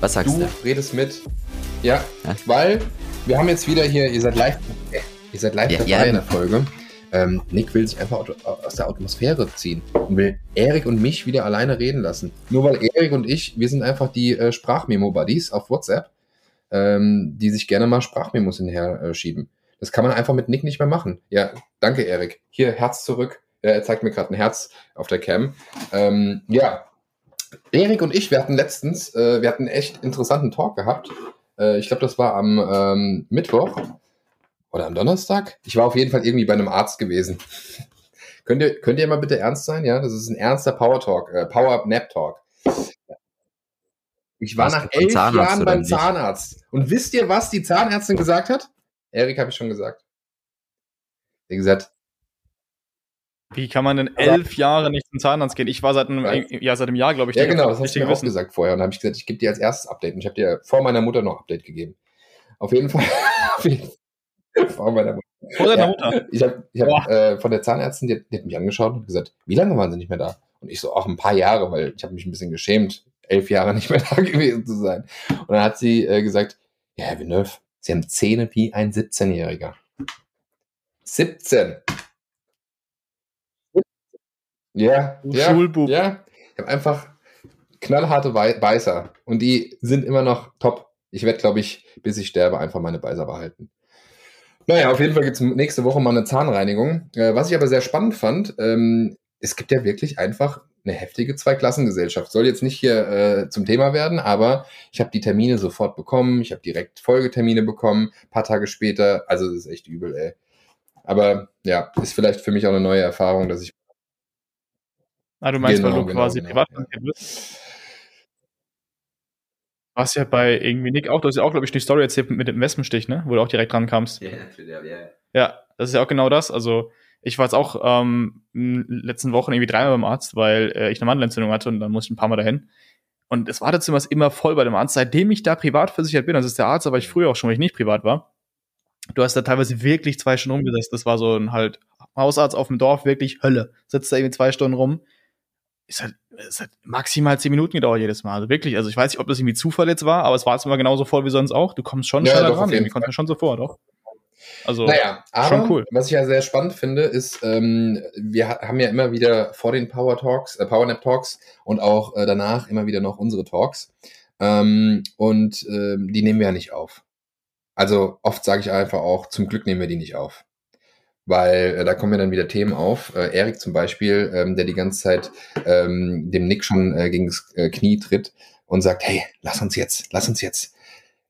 Was sagst Du du? redest mit. Ja, Ja? weil wir haben jetzt wieder hier, ihr seid live, äh, ihr seid live Ja, dabei ja. in der Folge. Ähm, Nick will sich einfach aus der Atmosphäre ziehen und will Erik und mich wieder alleine reden lassen. Nur weil Erik und ich, wir sind einfach die äh, Sprachmemo-Buddies auf WhatsApp, ähm, die sich gerne mal Sprachmemos hinher äh, schieben. Das kann man einfach mit Nick nicht mehr machen. Ja, danke Erik. Hier, Herz zurück. Er zeigt mir gerade ein Herz auf der Cam. Ähm, ja, Erik und ich, wir hatten letztens, äh, wir hatten einen echt interessanten Talk gehabt. Äh, ich glaube, das war am ähm, Mittwoch oder am Donnerstag. Ich war auf jeden Fall irgendwie bei einem Arzt gewesen. könnt, ihr, könnt ihr mal bitte ernst sein? Ja, das ist ein ernster Power Talk, äh, Power Nap Talk. Ich war Warst nach elf Zahnarzt Jahren beim nicht? Zahnarzt. Und wisst ihr, was die Zahnärztin gesagt hat? Erik habe ich schon gesagt. Wie gesagt, Wie kann man denn elf Jahre nicht zum Zahnarzt gehen? Ich war seit einem, ja, seit einem Jahr, glaube ich, Ja, genau, das hast du mir auch Wissen. gesagt vorher. Und dann habe ich gesagt, ich gebe dir als erstes Update. Und ich habe dir vor meiner Mutter noch Update gegeben. Auf jeden Fall. vor meiner Mutter. Vor deiner Ja. Mutter. Ich habe hab, äh, von der Zahnärztin, die, hat- die hat mich angeschaut und gesagt, wie lange waren sie nicht mehr da? Und ich so, auch ein paar Jahre, weil ich habe mich ein bisschen geschämt, elf Jahre nicht mehr da gewesen zu sein. Und dann hat sie äh, gesagt, ja, Herr Villeneuve, Sie haben Zähne wie ein 17-Jähriger. 17. Ja, Du ja, Schulbub. ja. Ich habe einfach knallharte Beißer und die sind immer noch top. Ich werde, glaube ich, bis ich sterbe, einfach meine Beißer behalten. Naja, auf jeden Fall gibt's nächste Woche mal eine Zahnreinigung. Äh, was ich aber sehr spannend fand, ähm, es gibt ja wirklich einfach eine heftige Zweiklassengesellschaft. Soll jetzt nicht hier äh, zum Thema werden, aber ich habe die Termine sofort bekommen. Ich habe direkt Folgetermine bekommen, paar Tage später. Also das ist echt übel, ey. Aber ja, ist vielleicht für mich auch eine neue Erfahrung, dass ich Ah, du meinst, weil Genau, du genau, quasi genau, privat ja. bist? Hast ja bei irgendwie Nick auch, du hast ja auch, glaube ich, die Story erzählt mit dem Wespenstich, ne? Wo du auch direkt dran kamst. Ja, ja, ja. Ja, das ist ja auch genau das. Also ich war jetzt auch ähm, in den letzten Wochen irgendwie dreimal beim Arzt, weil äh, ich eine Mandelentzündung hatte und dann musste ich ein paar Mal dahin. Und das Wartezimmer ist immer voll bei dem Arzt, seitdem ich da privat versichert bin. Das ist der Arzt, aber ich früher auch schon, weil ich nicht privat war. Du hast da teilweise wirklich zwei Stunden rumgesetzt. Das war so ein halt Hausarzt auf dem Dorf, wirklich Hölle. Sitzt da irgendwie zwei Stunden rum. Ist halt, ist halt maximal zehn Minuten gedauert jedes Mal. Also wirklich, also ich weiß nicht, ob das irgendwie Zufall jetzt war, aber es war jetzt immer genauso voll wie sonst auch. Du kommst schon Ja, schneller doch, jeden Irgendwie kommt mir schon so vor, doch. Also, Naja, aber schon cool. was ich ja sehr spannend finde, ist, ähm, wir ha- haben ja immer wieder vor den Power Talks, äh, Power Nap Talks und auch äh, danach immer wieder noch unsere Talks. Ähm, und ähm, die nehmen wir ja nicht auf. Also oft sage ich einfach auch, zum Glück nehmen wir die nicht auf. Weil äh, da kommen ja dann wieder Themen auf. Äh, Erik zum Beispiel, ähm, der die ganze Zeit ähm, dem Nick schon äh, gegen das äh, Knie tritt und sagt, hey, lass uns jetzt, lass uns jetzt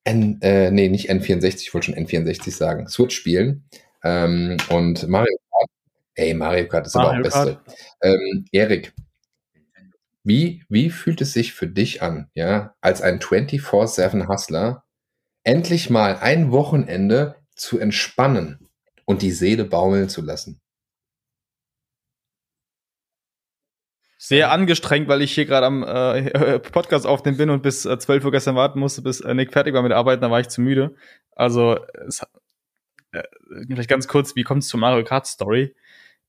N, äh, nee, nicht N64, ich wollte schon N64 sagen, Switch spielen. Ähm, und Mario Kart, ey, Mario Kart ist aber auch Mario Beste. Ähm, Erik, wie, wie fühlt es sich für dich an, ja, als ein 24-7 Hustler, endlich mal ein Wochenende zu entspannen und die Seele baumeln zu lassen? sehr angestrengt, weil ich hier gerade am äh, Podcast aufnehmen bin und bis äh, 12 Uhr gestern warten musste, bis äh, Nick fertig war mit der Arbeit, da war ich zu müde. Also, es, äh, vielleicht ganz kurz, wie kommt es zur Mario Kart Story?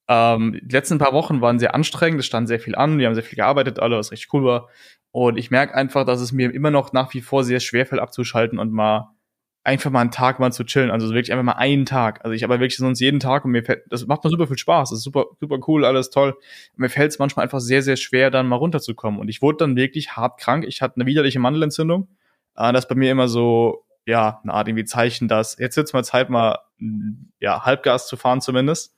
Ähm, die letzten paar Wochen waren sehr anstrengend, es stand sehr viel an, wir haben sehr viel gearbeitet, alle, was richtig cool war. Und ich merke einfach, dass es mir immer noch nach wie vor sehr schwer fällt, abzuschalten und mal einfach mal einen Tag mal zu chillen. Also wirklich einfach mal einen Tag. Also ich habe wirklich sonst jeden Tag und mir fällt, das macht mir super viel Spaß. Das ist super, super cool, alles toll. Mir fällt es manchmal einfach sehr, sehr schwer, dann mal runterzukommen. Und ich wurde dann wirklich hart krank. Ich hatte eine widerliche Mandelentzündung. Äh, das ist bei mir immer so, ja, eine Art irgendwie Zeichen, dass jetzt wird's mal Zeit, mal mm, ja, Halbgas zu fahren zumindest.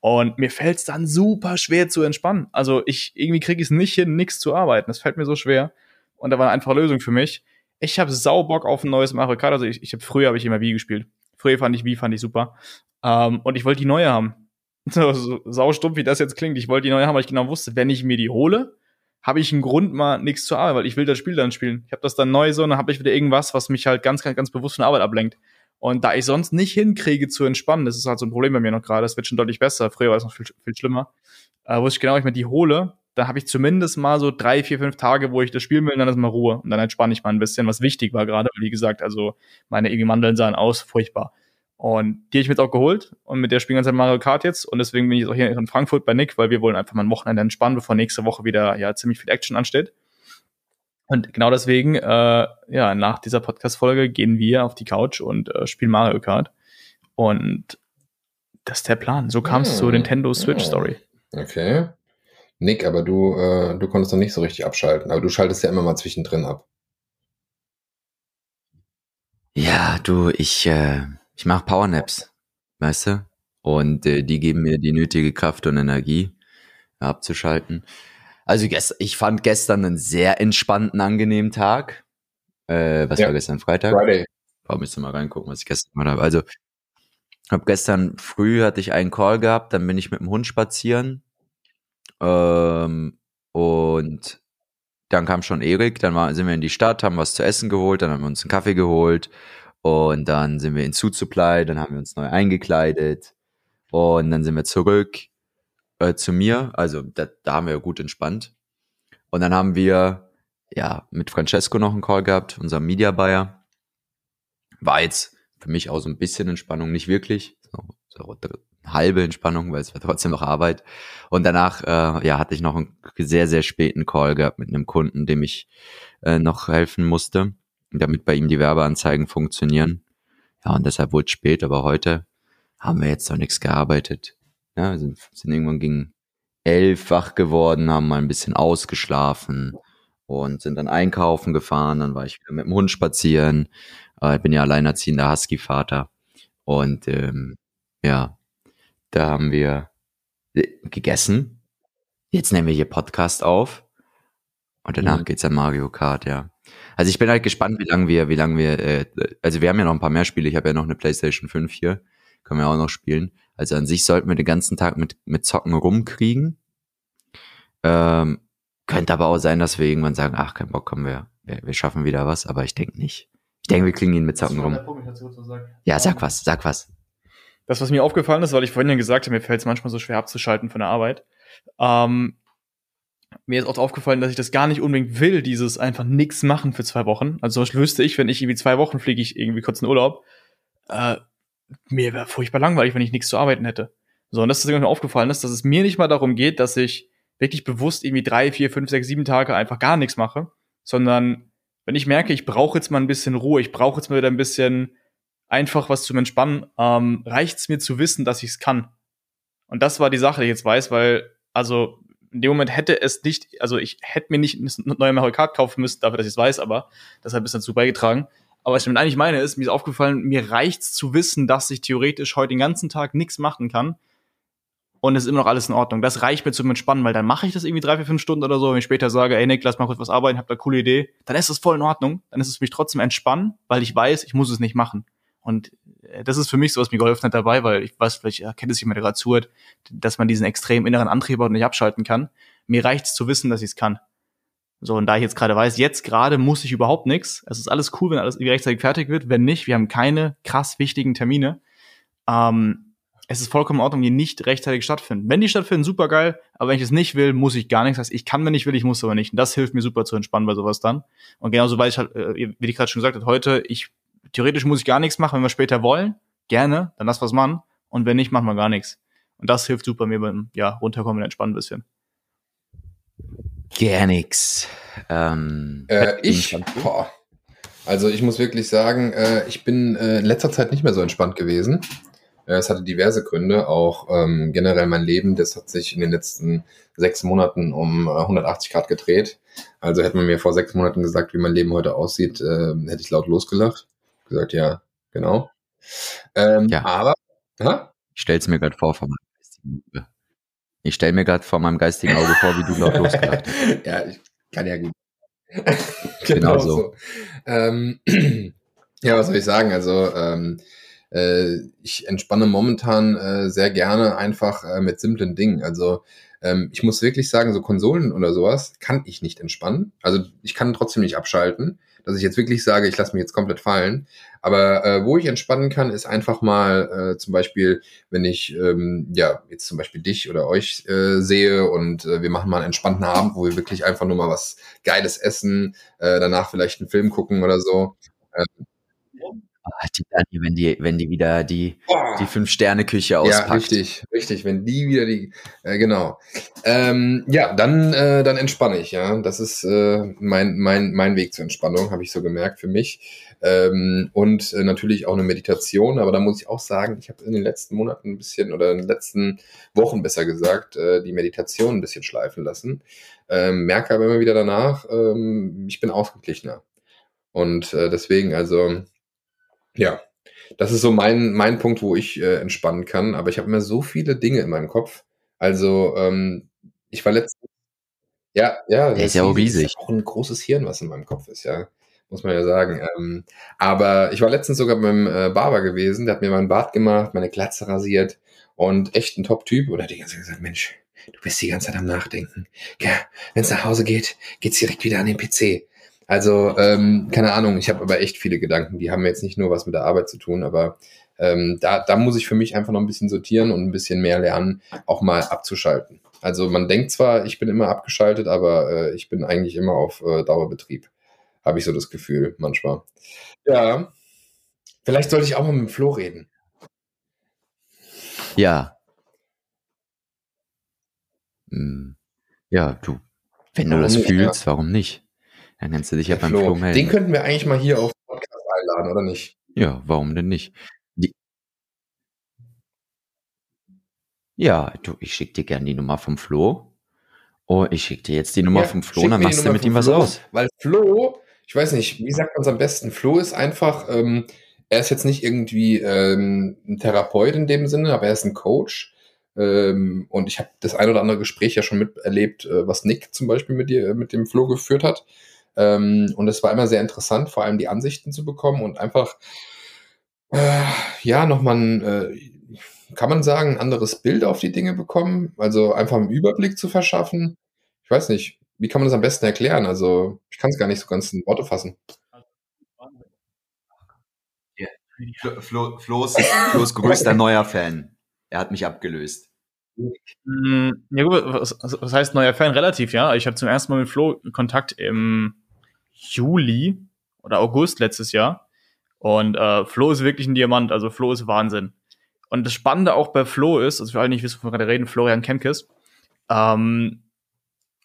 Und mir fällt es dann super schwer zu entspannen. Also ich irgendwie kriege ich es nicht hin, nichts zu arbeiten. Das fällt mir so schwer. Und da war eine einfache Lösung für mich. Ich habe sau Bock auf ein neues Mario Kart. Also ich, ich habe früher habe ich immer Wii gespielt. Früher fand ich Wii fand ich super. Ähm, und ich wollte die neue haben. So, so saustumpf, wie das jetzt klingt. Ich wollte die neue haben, weil ich genau wusste, wenn ich mir die hole, habe ich einen Grund mal nichts zu arbeiten, weil ich will das Spiel dann spielen. Ich habe das dann neu so, und dann habe ich wieder irgendwas, was mich halt ganz, ganz, ganz bewusst von Arbeit ablenkt. Und da ich sonst nicht hinkriege zu entspannen, das ist halt so ein Problem bei mir noch gerade, das wird schon deutlich besser. Früher war es noch viel, viel schlimmer. Äh, wusste ich genau, ich mir die hole, dann habe ich zumindest mal so drei, vier, fünf Tage, wo ich das spielen will, und dann ist mal Ruhe. Und dann entspanne ich mal ein bisschen, was wichtig war gerade, wie gesagt, also meine irgendwie Mandeln sahen aus, furchtbar. Und die habe ich mir jetzt auch geholt und mit der spielen wir ganze Mario Kart jetzt. Und deswegen bin ich jetzt auch hier in Frankfurt bei Nick, weil wir wollen einfach mal ein Wochenende entspannen, bevor nächste Woche wieder ja ziemlich viel Action ansteht. Und genau deswegen, äh, ja, nach dieser Podcast-Folge gehen wir auf die Couch und äh, spielen Mario Kart. Und das ist der Plan. So kam es hm. zur Nintendo Switch Story. Okay. Nick, aber du, äh, du konntest noch nicht so richtig abschalten. Aber du schaltest ja immer mal zwischendrin ab. Ja, du, ich, äh, ich mache Powernaps, weißt du? Und äh, die geben mir die nötige Kraft und Energie abzuschalten. Also ich fand gestern einen sehr entspannten, angenehmen Tag. Äh, was ja. war gestern Freitag? Friday. Warum müsst ihr mal reingucken, was ich gestern gemacht habe. Also hab gestern früh hatte ich einen Call gehabt, dann bin ich mit dem Hund spazieren ähm, und dann kam schon Erik, dann war, sind wir in die Stadt, haben was zu essen geholt, dann haben wir uns einen Kaffee geholt und dann sind wir in Supply, dann haben wir uns neu eingekleidet und dann sind wir zurück äh, zu mir. Also da, da haben wir gut entspannt. Und dann haben wir ja mit Francesco noch einen Call gehabt, unserem Media Buyer. War jetzt für mich auch so ein bisschen Entspannung, nicht wirklich. So, so halbe Entspannung, weil es war trotzdem noch Arbeit. Und danach äh, ja, hatte ich noch einen sehr, sehr späten Call gehabt mit einem Kunden, dem ich äh, noch helfen musste, damit bei ihm die Werbeanzeigen funktionieren. Ja, und deshalb wurde es spät, aber heute haben wir jetzt noch nichts gearbeitet. Ja, sind, sind irgendwann gegen elf wach geworden, haben mal ein bisschen ausgeschlafen und sind dann einkaufen gefahren. Dann war ich wieder mit dem Hund spazieren. Äh, ich bin ja alleinerziehender Husky-Vater. Und ähm, ja, da haben wir äh, gegessen. Jetzt nehmen wir hier Podcast auf. Und danach mhm. geht's an Mario Kart, ja. Also ich bin halt gespannt, wie lange wir, wie lange wir, äh, also wir haben ja noch ein paar mehr Spiele. Ich habe ja noch eine PlayStation 5 hier. Können wir auch noch spielen. Also an sich sollten wir den ganzen Tag mit, mit Zocken rumkriegen. Ähm, könnte aber auch sein, dass wir irgendwann sagen, ach, kein Bock, kommen wir, wir, wir schaffen wieder was, aber ich denke nicht. Ich denke, wir kriegen ihn mit Zocken rum. Ja, sag was, sag was. Das, was mir aufgefallen ist, weil ich vorhin ja gesagt habe, mir fällt es manchmal so schwer abzuschalten von der Arbeit. Ähm, mir ist auch aufgefallen, dass ich das gar nicht unbedingt will, dieses einfach nichts machen für zwei Wochen. Also zum Beispiel wüsste ich, wenn ich irgendwie zwei Wochen fliege, ich irgendwie kurz in Urlaub, äh, mir wäre furchtbar langweilig, wenn ich nichts zu arbeiten hätte. So, und das ist mir aufgefallen ist, dass es mir nicht mal darum geht, dass ich wirklich bewusst irgendwie drei, vier, fünf, sechs, sieben Tage einfach gar nichts mache, sondern wenn ich merke, ich brauche jetzt mal ein bisschen Ruhe, ich brauche jetzt mal wieder ein bisschen einfach was zum Entspannen, ähm, reicht es mir zu wissen, dass ich es kann. Und das war die Sache, die ich jetzt weiß, weil, also in dem Moment hätte es nicht, also ich hätte mir nicht eine neue Mario Kart kaufen müssen, dafür, dass ich es weiß, aber das hat bisschen dazu beigetragen. Aber was ich damit eigentlich meine, ist, mir ist aufgefallen, mir reicht's zu wissen, dass ich theoretisch heute den ganzen Tag nichts machen kann. Und es ist immer noch alles in Ordnung. Das reicht mir zum Entspannen, weil dann mache ich das irgendwie drei, vier, fünf Stunden oder so. Wenn ich später sage, ey Nick, lass mal kurz was arbeiten, hab da coole Idee, dann ist das voll in Ordnung. Dann ist es für mich trotzdem entspannen, weil ich weiß, ich muss es nicht machen. Und äh, das ist für mich so, was mir geholfen hat dabei, weil ich weiß, vielleicht erkennt es jemand, der gerade zuhört, dass man diesen extremen inneren Antrieb und nicht abschalten kann. Mir reicht's zu wissen, dass ich es kann. So, und da ich jetzt gerade weiß, jetzt gerade muss ich überhaupt nichts. Es ist alles cool, wenn alles rechtzeitig fertig wird. Wenn nicht, wir haben keine krass wichtigen Termine. Ähm, es ist vollkommen in Ordnung, die nicht rechtzeitig stattfinden. Wenn die stattfinden, super geil, aber wenn ich es nicht will, muss ich gar nichts. Das heißt, ich kann, wenn ich will, ich muss aber nicht. Und das hilft mir super zu entspannen bei sowas dann. Und genauso weiß ich halt, äh, wie ich gerade schon gesagt habe, heute, ich, theoretisch muss ich gar nichts machen, wenn wir später wollen. Gerne, dann lass was machen. Und wenn nicht, machen wir gar nichts. Und das hilft super mir beim, ja, runterkommen und entspannen ein bisschen. Gar nix. Ähm, äh, ich, boah. Also ich muss wirklich sagen, äh, ich bin äh, in letzter Zeit nicht mehr so entspannt gewesen. Es hatte diverse Gründe, auch ähm, generell mein Leben, das hat sich in den letzten sechs Monaten um 180 äh, Grad gedreht. Also hätte man mir vor sechs Monaten gesagt, wie mein Leben heute aussieht, äh, hätte ich laut losgelacht. Gesagt, ja, genau. Ähm, ja. Aber, ha? Ich stell's mir gerade vor von meinem ich stelle mir gerade vor meinem geistigen Auge vor, wie du laut losgelacht hast. ja, ich kann ja gut. genau, genau, so. so. Ähm, ja, was soll ich sagen? Also, ähm, äh, ich entspanne momentan äh, sehr gerne einfach äh, mit simplen Dingen. Also, ähm, ich muss wirklich sagen, so Konsolen oder sowas kann ich nicht entspannen. Also ich kann trotzdem nicht abschalten, dass ich jetzt wirklich sage, ich lasse mich jetzt komplett fallen. Aber äh, wo ich entspannen kann, ist einfach mal äh, zum Beispiel, wenn ich ähm, ja jetzt zum Beispiel dich oder euch äh, sehe und äh, wir machen mal einen entspannten Abend, wo wir wirklich einfach nur mal was Geiles essen, äh, danach vielleicht einen Film gucken oder so. Ähm, die Dani, wenn die, wenn die wieder die, boah. die Fünf-Sterne-Küche Ja, auspackt. richtig, richtig. Wenn die wieder die, äh, genau. Ähm, ja, dann, äh, dann entspanne ich, ja. Das ist äh, mein, mein, mein Weg zur Entspannung, habe ich so gemerkt für mich. Ähm, und äh, natürlich auch eine Meditation, aber da muss ich auch sagen, ich habe in den letzten Monaten ein bisschen oder in den letzten Wochen besser gesagt, äh, die Meditation ein bisschen schleifen lassen. Ähm, merke aber immer wieder danach, ähm, ich bin ausgeglichener. Und äh, deswegen, also, ja, das ist so mein, mein Punkt, wo ich äh, entspannen kann. Aber ich habe immer so viele Dinge in meinem Kopf. Also, ähm, ich war letztens. Ja, ja, Der ist ja auch riesig. ist auch ein großes Hirn, was in meinem Kopf ist, ja. Muss man ja sagen. Ähm, aber ich war letztens sogar beim äh, Barber gewesen, der hat mir meinen Bart gemacht, meine Glatze rasiert und echt ein Top-Typ. Und er hat die ganze Zeit gesagt, Mensch, du bist die ganze Zeit am Nachdenken. Ja, wenn es nach Hause geht, geht's direkt wieder an den PC. Also, ähm, keine Ahnung, ich habe aber echt viele Gedanken, die haben jetzt nicht nur was mit der Arbeit zu tun, aber ähm, da, da muss ich für mich einfach noch ein bisschen sortieren und ein bisschen mehr lernen, auch mal abzuschalten. Also man denkt zwar, ich bin immer abgeschaltet, aber äh, ich bin eigentlich immer auf äh, Dauerbetrieb. Habe ich so das Gefühl manchmal. Ja, vielleicht sollte ich auch mal mit dem Flo reden. Ja. Hm. Ja, du, wenn du Warum das nicht, fühlst, warum nicht? Dann kannst du dich ja beim Flo, Flo den melden. könnten wir eigentlich mal hier auf den Podcast einladen, oder nicht? Ja, warum denn nicht? Die ja, du, ich schick dir gern die Nummer vom Flo. Oh, ich schick dir jetzt die Nummer Ja, vom Flo dann machst du mit ihm was Flo, aus. Weil Flo, ich weiß nicht, wie sagt man es am besten? Flo ist einfach, ähm, er ist jetzt nicht irgendwie ähm, ein Therapeut in dem Sinne, aber er ist ein Coach. Ähm, und ich habe das ein oder andere Gespräch ja schon miterlebt, äh, was Nick zum Beispiel mit dir, mit dem Flo geführt hat. Ähm, und es war immer sehr interessant, vor allem die Ansichten zu bekommen und einfach, äh, ja, nochmal ein, äh, kann man sagen, ein anderes Bild auf die Dinge bekommen. Also einfach einen Überblick zu verschaffen. Ich weiß nicht, wie kann man das am besten erklären? Also ich kann es gar nicht so ganz in Worte fassen. Flo, Flo, Flo's, Flo's größter neuer Fan. Er hat mich abgelöst. Mm, Ja gut, was, was heißt neuer Fan? Relativ, ja. Ich habe zum ersten Mal mit Flo Kontakt im Juli oder August letztes Jahr. Und äh, Flo ist wirklich ein Diamant, also Flo ist Wahnsinn. Und das Spannende auch bei Flo ist, also für alle nicht wissen, wovon wir gerade reden, Florian Kemkes, ähm,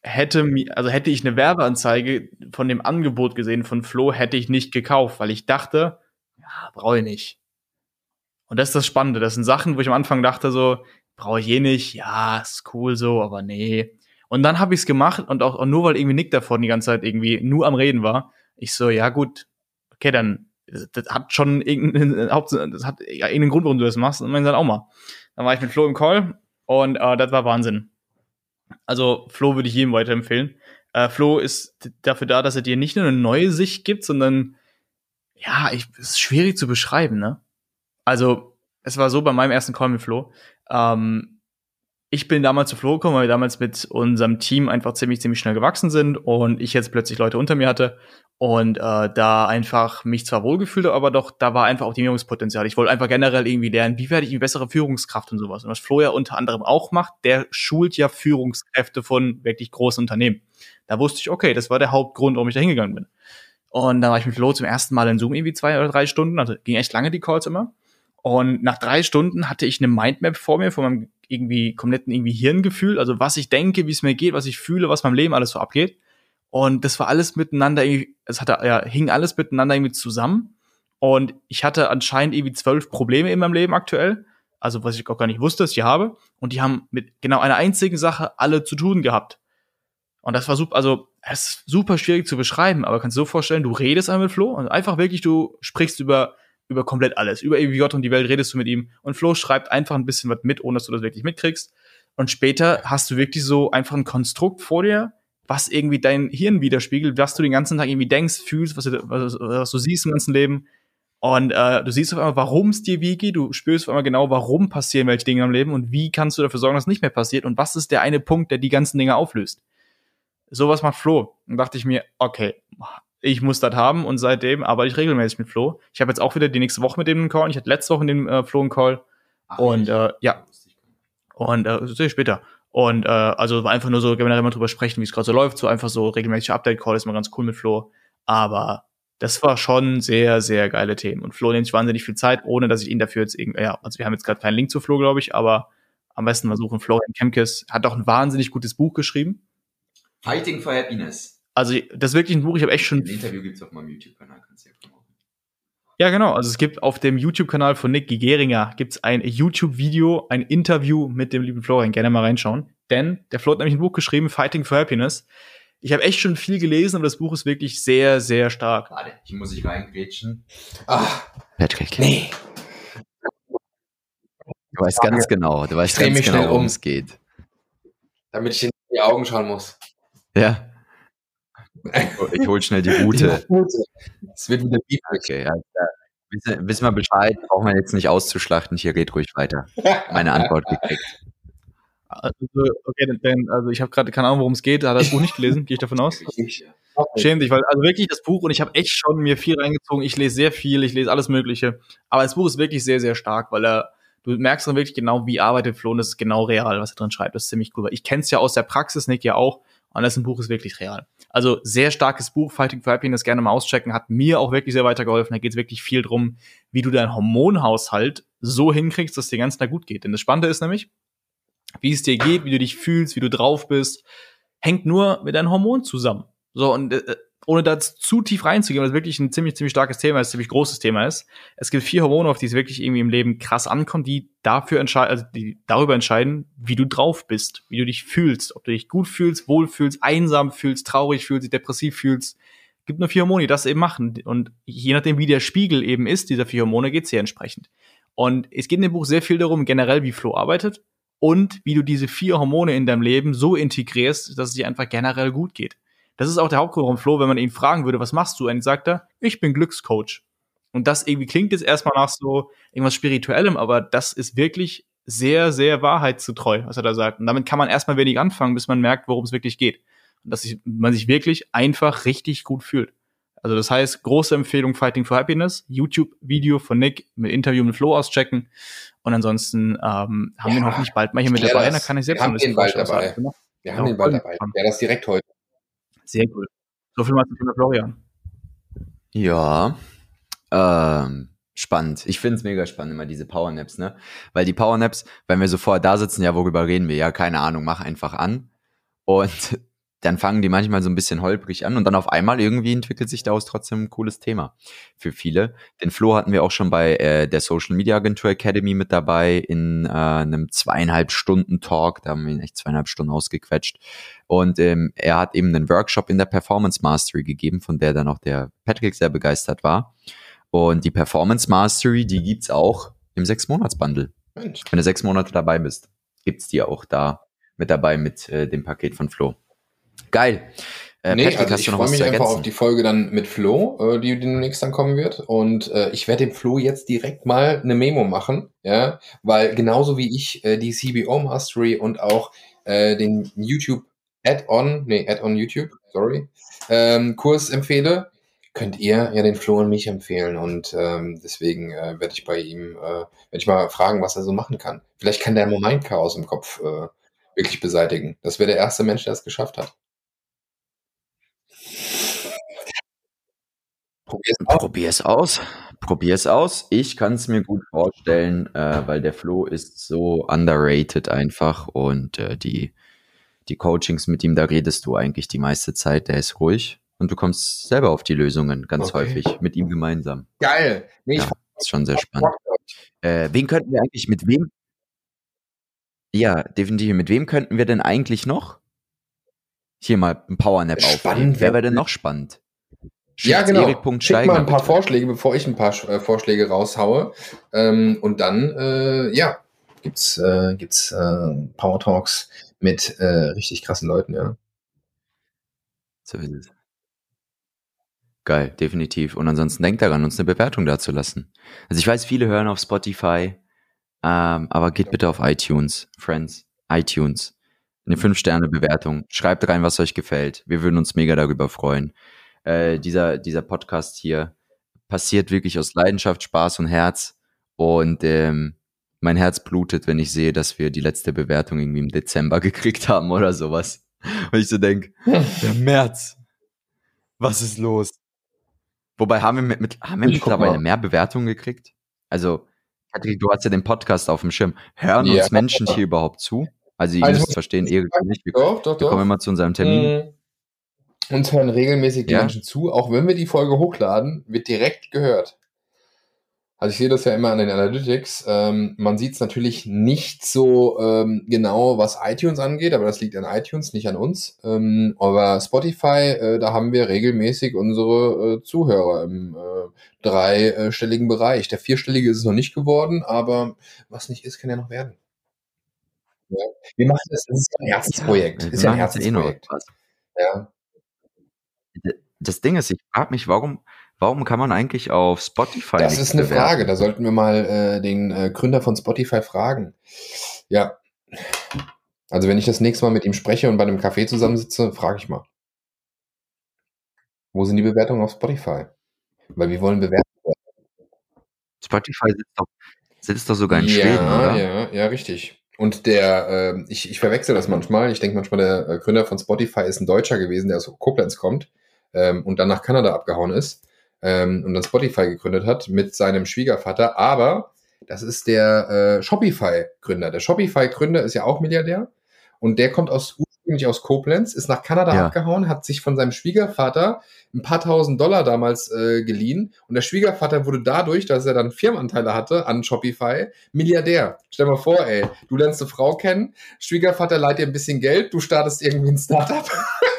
hätte also hätte ich eine Werbeanzeige von dem Angebot gesehen von Flo, hätte ich nicht gekauft, weil ich dachte, ja, brauche ich nicht. Und das ist das Spannende. Das sind Sachen, wo ich am Anfang dachte so, brauche ich eh nicht, ja, ist cool so, aber nee. Und dann habe ich es gemacht und auch, auch nur weil irgendwie Nick davon die ganze Zeit irgendwie nur am Reden war, ich so, ja gut, okay, dann das hat schon irgendeinen, das hat ja irgendeinen Grund, warum du das machst. Und dann dann auch mal. Dann war ich mit Flo im Call und äh, das war Wahnsinn. Also Flo würde ich jedem weiterempfehlen. Äh, Flo ist dafür da, dass er dir nicht nur eine neue Sicht gibt, sondern ja, ich, ist schwierig zu beschreiben, ne? Also, es war so bei meinem ersten Call mit Flo. Ähm, ich bin damals zu Flo gekommen, weil wir damals mit unserem Team einfach ziemlich, ziemlich schnell gewachsen sind und ich jetzt plötzlich Leute unter mir hatte und äh, da einfach mich zwar wohlgefühlt, aber doch, da war einfach Optimierungspotenzial. Ich wollte einfach generell irgendwie lernen, wie werde ich eine bessere Führungskraft und sowas. Und was Flo ja unter anderem auch macht, der schult ja Führungskräfte von wirklich großen Unternehmen. Da wusste ich, okay, das war der Hauptgrund, warum ich da hingegangen bin. Und da war ich mit Flo zum ersten Mal in Zoom irgendwie zwei oder drei Stunden, also ging echt lange die Calls immer. Und nach drei Stunden hatte ich eine Mindmap vor mir, von meinem irgendwie kompletten irgendwie Hirngefühl, also was ich denke, wie es mir geht, was ich fühle, was meinem Leben alles so abgeht. Und das war alles miteinander es hatte, ja, hing alles miteinander irgendwie zusammen. Und ich hatte anscheinend irgendwie zwölf Probleme in meinem Leben aktuell. Also, was ich auch gar nicht wusste, dass ich habe. Und die haben mit genau einer einzigen Sache alle zu tun gehabt. Und das war super, also, es ist super schwierig zu beschreiben, aber kannst du dir so vorstellen, du redest einmal mit Flo und einfach wirklich, du sprichst über, über komplett alles. Über irgendwie Gott und die Welt redest du mit ihm. Und Flo schreibt einfach ein bisschen was mit, ohne dass du das wirklich mitkriegst. Und später hast du wirklich so einfach ein Konstrukt vor dir, was irgendwie dein Hirn widerspiegelt, was du den ganzen Tag irgendwie denkst, fühlst, was du, was, was du siehst im ganzen Leben. Und äh, du siehst auf einmal, warum es dir wie geht, du spürst auf einmal genau, warum passieren welche Dinge im Leben und wie kannst du dafür sorgen, dass es nicht mehr passiert und was ist der eine Punkt, der die ganzen Dinge auflöst. Sowas macht Flo. Und dachte ich mir, okay, ich muss das haben und seitdem arbeite ich regelmäßig mit Flo. Ich habe jetzt auch wieder die nächste Woche mit dem einen Call. Ich hatte letzte Woche mit dem äh, Flo einen Call. Ach, und äh, ja, und äh, sehe ich später. Und äh, also einfach nur so generell mal drüber sprechen, wie es gerade so läuft, so einfach so regelmäßige Update-Call ist mal ganz cool mit Flo. Aber das war schon sehr, sehr geile Themen. Und Flo nimmt sich wahnsinnig viel Zeit, ohne dass ich ihn dafür jetzt irgendwie, ja, also wir haben jetzt gerade keinen Link zu Flo, glaube ich, aber am besten mal suchen. Florian Kemkes hat auch ein wahnsinnig gutes Buch geschrieben. Fighting for Happiness. Also das ist wirklich ein Buch, ich habe echt schon Ein Interview gibt's auf meinem YouTube-Kanal, kannst du ja promoten. Ja, genau. Also es gibt auf dem YouTube-Kanal von Nick Gigeringer gibt's ein YouTube-Video, ein Interview mit dem lieben Florian. Gerne mal reinschauen. Denn der Flo hat nämlich ein Buch geschrieben, Fighting for Happiness. Ich habe echt schon viel gelesen, aber das Buch ist wirklich sehr, sehr stark. Warte, hier muss ich reingrätschen. Ah, Patrick. nee. Du weißt ganz genau, du weißt dreh ganz mich genau, schnell um. worum es geht. Damit ich in die Augen schauen muss. Ja. Ich hol schnell die Route. Es wird wieder Beat. Okay, ja. Wissen, wissen wir Bescheid, brauchen wir jetzt nicht auszuschlachten, hier geht ruhig weiter. Meine Antwort gekriegt. Also, okay, denn, also ich habe gerade keine Ahnung, worum es geht. Hat er das Buch nicht gelesen? Gehe ich davon aus? Ich, Schäm dich, weil also wirklich das Buch und ich habe echt schon mir viel reingezogen. Ich lese sehr viel, ich lese alles Mögliche. Aber das Buch ist wirklich sehr, sehr stark, weil er du merkst dann wirklich genau, wie arbeitet Flo und das ist genau real, was er drin schreibt. Das ist ziemlich cool. Weil Ich kenne es ja aus der Praxis, Nick ja auch. Und das Buch ist wirklich real. Also sehr starkes Buch, Fighting for Happiness, gerne mal auschecken, hat mir auch wirklich sehr weitergeholfen. Da geht es wirklich viel drum, wie du deinen Hormonhaushalt so hinkriegst, dass dir ganz nah gut geht. Denn das Spannende ist nämlich, wie es dir geht, wie du dich fühlst, wie du drauf bist, hängt nur mit deinen Hormonen zusammen. So, und äh, ohne da zu tief reinzugehen, weil es wirklich ein ziemlich, ziemlich starkes Thema ist, ziemlich großes Thema ist. Es gibt vier Hormone, auf die es wirklich irgendwie im Leben krass ankommt, die dafür entscheiden, also die darüber entscheiden, wie du drauf bist, wie du dich fühlst, ob du dich gut fühlst, wohl fühlst, einsam fühlst, traurig fühlst, depressiv fühlst. Es gibt nur vier Hormone, die das eben machen. Und je nachdem, wie der Spiegel eben ist, dieser vier Hormone, geht's hier entsprechend. Und es geht in dem Buch sehr viel darum, generell, wie Flo arbeitet und wie du diese vier Hormone in deinem Leben so integrierst, dass es dir einfach generell gut geht. Das ist auch der Hauptgrund, warum Flo, wenn man ihn fragen würde, was machst du? Und sagt er, ich bin Glückscoach. Und das irgendwie klingt jetzt erstmal nach so irgendwas Spirituellem, aber das ist wirklich sehr, sehr wahrheitsgetreu, was er da sagt. Und damit kann man erstmal wenig anfangen, bis man merkt, worum es wirklich geht. Und dass sich, man sich wirklich einfach richtig gut fühlt. Also das heißt, große Empfehlung Fighting for Happiness, YouTube-Video von Nick mit Interview mit Flo auschecken. Und ansonsten ähm, haben wir ihn Ja, hoffentlich bald mal hier mit dabei. das. Da kann ich selbst Wir haben ein bisschen ihn bald dabei. hat. Wir haben den bald dabei. Ja, das direkt heute. Sehr cool. So viel mal zum Thema Florian. Ja, ähm, spannend. Ich find's mega spannend, immer diese Powernaps, ne? Weil die Powernaps, wenn wir so vorher da sitzen, ja, worüber reden wir? Ja, keine Ahnung, mach einfach an. Und dann fangen die manchmal so ein bisschen holprig an und dann auf einmal irgendwie entwickelt sich daraus trotzdem ein cooles Thema für viele. Den Flo hatten wir auch schon bei äh, der Social Media Agentur Academy mit dabei in äh, einem zweieinhalb Stunden Talk. Da haben wir ihn echt zweieinhalb Stunden ausgequetscht. Und ähm, er hat eben einen Workshop in der Performance Mastery gegeben, von der dann auch der Patrick sehr begeistert war. Und die Performance Mastery, die gibt's auch im Sechs-Monats-Bundle. Wenn du sechs Monate dabei bist, gibt's die auch da mit dabei mit äh, dem Paket von Flo. Geil. Äh, nee, Patrick, also ich freue mich einfach auf die Folge dann mit Flo, äh, die demnächst dann kommen wird. Und äh, ich werde dem Flo jetzt direkt mal eine Memo machen, ja, weil genauso wie ich äh, die CBO Mastery und auch äh, den YouTube Add-on, nee, Add-on YouTube, sorry, ähm, Kurs empfehle, könnt ihr ja den Flo und mich empfehlen. Und ähm, deswegen äh, werde ich bei ihm, äh, werde ich mal fragen, was er so machen kann. Vielleicht kann der Moment Chaos im Kopf äh, wirklich beseitigen. Das wäre der erste Mensch, der es geschafft hat. Probier's aus. Probier es aus. Probier es aus. Ich kann es mir gut vorstellen, äh, weil der Flo ist so underrated einfach und äh, die, die Coachings mit ihm, da redest du eigentlich die meiste Zeit, der ist ruhig und du kommst selber auf die Lösungen ganz Okay. häufig mit ihm gemeinsam. Geil. Nee, Ja, ist schon sehr spannend. Äh, wen könnten wir eigentlich mit wem? Ja, definitiv. Mit wem könnten wir denn eigentlich noch? Hier mal ein Powernap aufnehmen. Wer wär- wäre denn noch spannend? Ja, genau. Schick mal ein paar bitte. Vorschläge, bevor ich ein paar äh, Vorschläge raushaue. Ähm, und dann, äh, ja, gibt's, äh, gibt's äh, Power Talks mit äh, richtig krassen Leuten, ja. So ist es. Geil, definitiv. Und ansonsten denkt daran, uns eine Bewertung dazulassen. Also ich weiß, viele hören auf Spotify, ähm, aber geht bitte auf iTunes, Friends, iTunes. Eine 5-Sterne-Bewertung. Schreibt rein, was euch gefällt. Wir würden uns mega darüber freuen. Äh, dieser, dieser Podcast hier passiert wirklich aus Leidenschaft, Spaß und Herz. Und ähm, mein Herz blutet, wenn ich sehe, dass wir die letzte Bewertung irgendwie im Dezember gekriegt haben oder sowas. Und ich so denk, der März. Was ist los? Wobei haben wir, mit, mit, haben wir mittlerweile mehr Bewertungen gekriegt? Also, Patrick, du hast ja den Podcast auf dem Schirm. Hören Ja. uns Menschen hier überhaupt zu? Also, ihr Also, müsst verstehen, Erik und ich, wir, Doch, doch, wir kommen doch. immer zu unserem Termin. Uns hören regelmäßig die Ja. Menschen zu. Auch wenn wir die Folge hochladen, wird direkt gehört. Also ich sehe das ja immer an den Analytics. Ähm, man sieht es natürlich nicht so ähm, genau, was iTunes angeht, aber das liegt an iTunes, nicht an uns. Ähm, aber Spotify, äh, da haben wir regelmäßig unsere äh, Zuhörer im äh, dreistelligen Bereich. Der vierstellige ist es noch nicht geworden, aber was nicht ist, kann ja noch werden. Ja. Wir machen das, das ist ein Herzensprojekt. Ja, ist ja ein eh Herzensprojekt. was. Ja. Das Ding ist, ich frage mich, warum, warum kann man eigentlich auf Spotify Das ist eine bewerten? Frage, da sollten wir mal äh, den äh, Gründer von Spotify fragen. Ja. Also wenn ich das nächste Mal mit ihm spreche und bei einem Café zusammensitze, frage ich mal. Wo sind die Bewertungen auf Spotify? Weil wir wollen bewerten. Spotify sitzt doch, sitzt doch sogar in ja, Schweden, oder? ja, ja, richtig. Und der, äh, ich, ich verwechsel das manchmal. Ich denke manchmal, der äh, Gründer von Spotify ist ein Deutscher gewesen, der aus Koblenz kommt ähm, und dann nach Kanada abgehauen ist ähm, und dann Spotify gegründet hat mit seinem Schwiegervater. Aber das ist der äh, Shopify-Gründer. Der Shopify-Gründer ist ja auch Milliardär und der kommt aus ursprünglich aus Koblenz, ist nach Kanada Ja. abgehauen, hat sich von seinem Schwiegervater ein paar tausend Dollar damals äh, geliehen und der Schwiegervater wurde dadurch, dass er dann Firmenanteile hatte an Shopify, Milliardär. Stell mal vor, ey, du lernst eine Frau kennen, Schwiegervater leiht dir ein bisschen Geld, du startest irgendwie ein Startup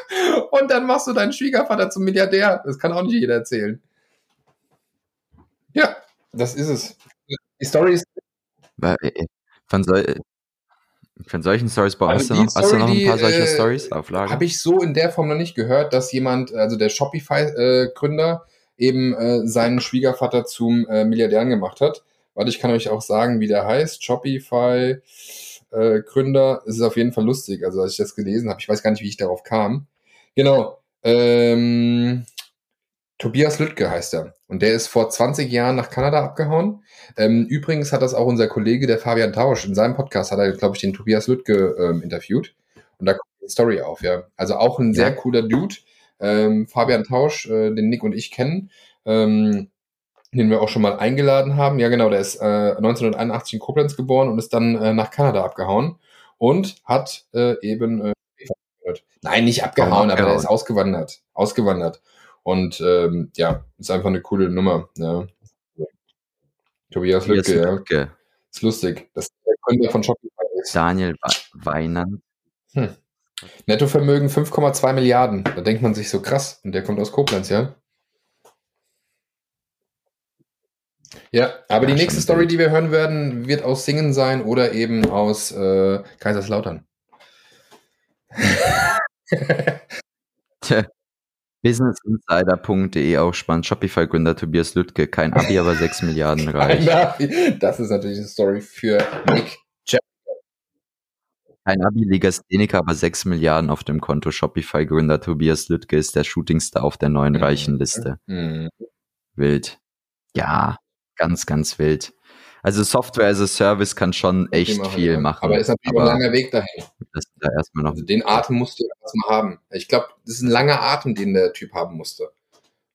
und dann machst du deinen Schwiegervater zum Milliardär. Das kann auch nicht jeder erzählen. Ja, das ist es. Die Story ist äh, Von, sol von solchen Stories hast, Also noch, hast du noch ein paar die, solche äh, Stories auf Lager? Habe ich so in der Form noch nicht gehört, dass jemand, also der Shopify-Gründer, eben äh, seinen Schwiegervater zum äh, Milliardären gemacht hat. Warte, ich kann euch auch sagen, wie der heißt. Shopify-Gründer. Es ist auf jeden Fall lustig, also als ich das gelesen habe. Ich weiß gar nicht, wie ich darauf kam. Genau. Ähm, Tobias Lüttke heißt er. Und der ist vor 20 Jahren nach Kanada abgehauen. Ähm, übrigens hat das auch unser Kollege, der Fabian Tausch, in seinem Podcast hat er, glaube ich, den Tobias Lüttke ähm, interviewt. Und da kommt die Story auf, ja. Also auch ein sehr Ja. cooler Dude. Ähm, Fabian Tausch, äh, den Nick und ich kennen, ähm, den wir auch schon mal eingeladen haben. Ja, genau, der ist äh, 1981 in Koblenz geboren und ist dann äh, nach Kanada abgehauen und hat äh, eben äh, Nein, nicht abgehauen, Warum aber er ist ausgewandert. Ausgewandert. Und ähm, ja, ist einfach eine coole Nummer. Ja. Tobias Tobias Lübcke, ja. Lübcke, Ist lustig. Das ist der Gründer von Shopify ist. Daniel We- Weinand. Nettovermögen 5,2 Milliarden. Da denkt man sich so krass. Und der kommt aus Koblenz, ja? Ja, aber Ja, die nächste Story, die wir hören werden, wird aus Singen sein oder eben aus äh, Kaiserslautern. Tja. Businessinsider.de auch spannend. Shopify-Gründer Tobias Lüttke. Kein Abi, aber 6 Milliarden reich. Das ist natürlich eine Story für Nick. Kein Abi-Legastheniker, aber 6 Milliarden auf dem Konto. Shopify-Gründer Tobias Lüttke ist der Shootingstar auf der neuen Mhm. Reichenliste. Hm. Wild. Ja, ganz, ganz wild. Also Software as a Service kann schon echt machen, viel ja. machen. Aber ist natürlich auch ein langer Weg dahin. da. Also den Atem musst du erstmal haben. Ich glaube, das ist ein langer Atem, den der Typ haben musste.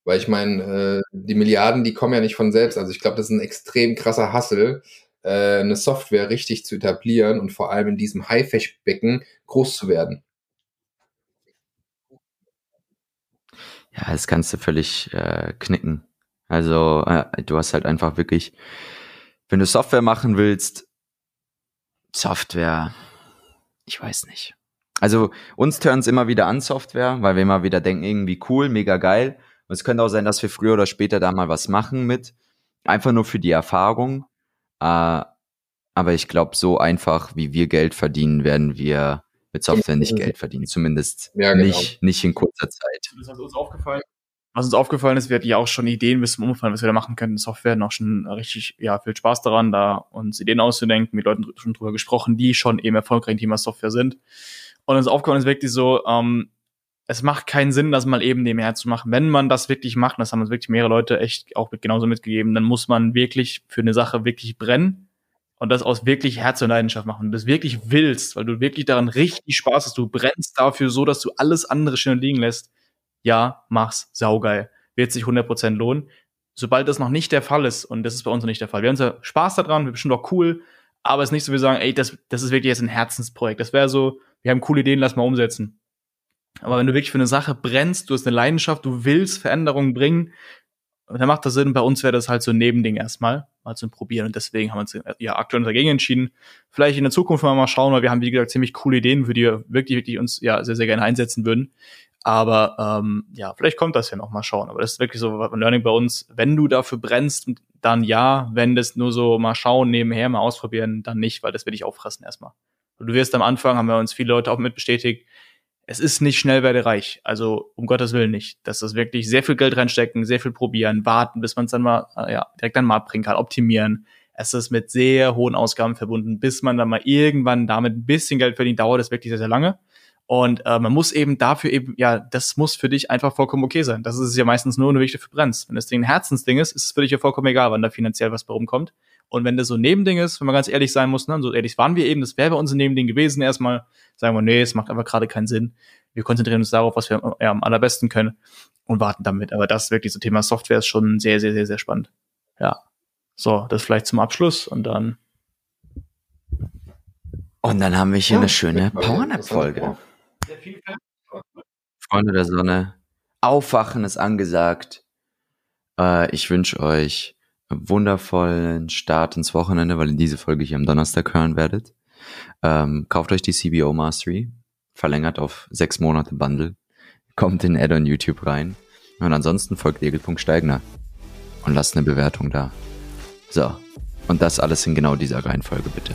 Weil ich meine, äh, die Milliarden, die kommen ja nicht von selbst. Also ich glaube, das ist ein extrem krasser Hassel, äh, eine Software richtig zu etablieren und vor allem in diesem Haifischbecken groß zu werden. Ja, das kannst du völlig äh, knicken. Also äh, du hast halt einfach wirklich, wenn du Software machen willst, Software, ich weiß nicht. Also uns turns immer wieder an Software, weil wir immer wieder denken, irgendwie cool, mega geil. Und es könnte auch sein, dass wir früher oder später da mal was machen mit. Einfach nur für die Erfahrung. Äh, aber ich glaube, so einfach, wie wir Geld verdienen, werden wir mit Software nicht Geld verdienen. Zumindest Ja, genau. nicht, nicht in kurzer Zeit. Das ist uns aufgefallen. Was uns aufgefallen ist, wir hatten ja auch schon Ideen bis zum Umfallen, was wir da machen könnten. Software noch schon richtig, ja, viel Spaß daran, da uns Ideen auszudenken, mit Leuten schon drüber gesprochen, die schon eben erfolgreich im Thema Software sind. Und uns aufgefallen ist wirklich so, ähm, es macht keinen Sinn, das mal eben nebenher zu machen. Wenn man das wirklich macht, das haben uns wirklich mehrere Leute echt auch mit, genauso mitgegeben, dann muss man wirklich für eine Sache wirklich brennen und das aus wirklich Herz und Leidenschaft machen. Und das wirklich willst, weil du wirklich daran richtig Spaß hast. Du brennst dafür so, dass du alles andere schnell liegen lässt ja, mach's, saugeil. Wird sich 100% lohnen. Sobald das noch nicht der Fall ist, und das ist bei uns noch nicht der Fall, wir haben ja Spaß daran, wir bestimmt auch cool, aber es ist nicht so, wir sagen, ey, das, das ist wirklich jetzt ein Herzensprojekt. Das wäre so, wir haben coole Ideen, lass mal umsetzen. Aber wenn du wirklich für eine Sache brennst, du hast eine Leidenschaft, du willst Veränderungen bringen, dann macht das Sinn. Bei uns wäre das halt so ein Nebending erstmal, mal zum Probieren. Und deswegen haben wir uns ja aktuell dagegen entschieden. Vielleicht in der Zukunft mal schauen, weil wir haben, wie gesagt, ziemlich coole Ideen, für die wir wirklich, wirklich uns ja sehr, sehr gerne einsetzen würden. Aber ähm, ja, vielleicht kommt das ja noch mal schauen. Aber das ist wirklich so ein Learning bei uns. Wenn du dafür brennst, dann ja. Wenn das nur so mal schauen, nebenher mal ausprobieren, dann nicht, weil das will ich auffressen erstmal. Du wirst am Anfang, haben wir uns viele Leute auch mit bestätigt, es ist nicht schnell werde reich. Also um Gottes Willen nicht. Das ist wirklich sehr viel Geld reinstecken, sehr viel probieren, warten, bis man es dann mal äh, ja, direkt an den Markt bringen kann, optimieren. Es ist mit sehr hohen Ausgaben verbunden, bis man dann mal irgendwann damit ein bisschen Geld verdient, dauert es wirklich sehr, sehr lange. Und äh, man muss eben dafür eben, ja, das muss für dich einfach vollkommen okay sein. Das ist ja meistens nur eine wichtige für Brennst. Wenn das Ding ein Herzensding ist, ist es für dich ja vollkommen egal, wann da finanziell was bei rumkommt. Und wenn das so ein Nebending ist, wenn man ganz ehrlich sein muss, ne, so ehrlich waren wir eben, das wäre bei uns ein Nebending gewesen erstmal, sagen wir, nee, es macht einfach gerade keinen Sinn. Wir konzentrieren uns darauf, was wir ja, am allerbesten können und warten damit. Aber das wirklich so Thema Software ist schon sehr, sehr, sehr, sehr spannend. Ja. So, das vielleicht zum Abschluss und dann. Und dann haben wir hier ja, eine schöne Powernap-Folge. Freunde der Sonne, Aufwachen ist angesagt. Äh, ich wünsche euch einen wundervollen Start ins Wochenende, weil ihr diese Folge hier am Donnerstag hören werdet. Ähm, kauft euch die CBO Mastery, verlängert auf sechs Monate Bundle, kommt in Add-on YouTube rein und ansonsten folgt Egel.steigner und lasst eine Bewertung da. So, und das alles in genau dieser Reihenfolge bitte.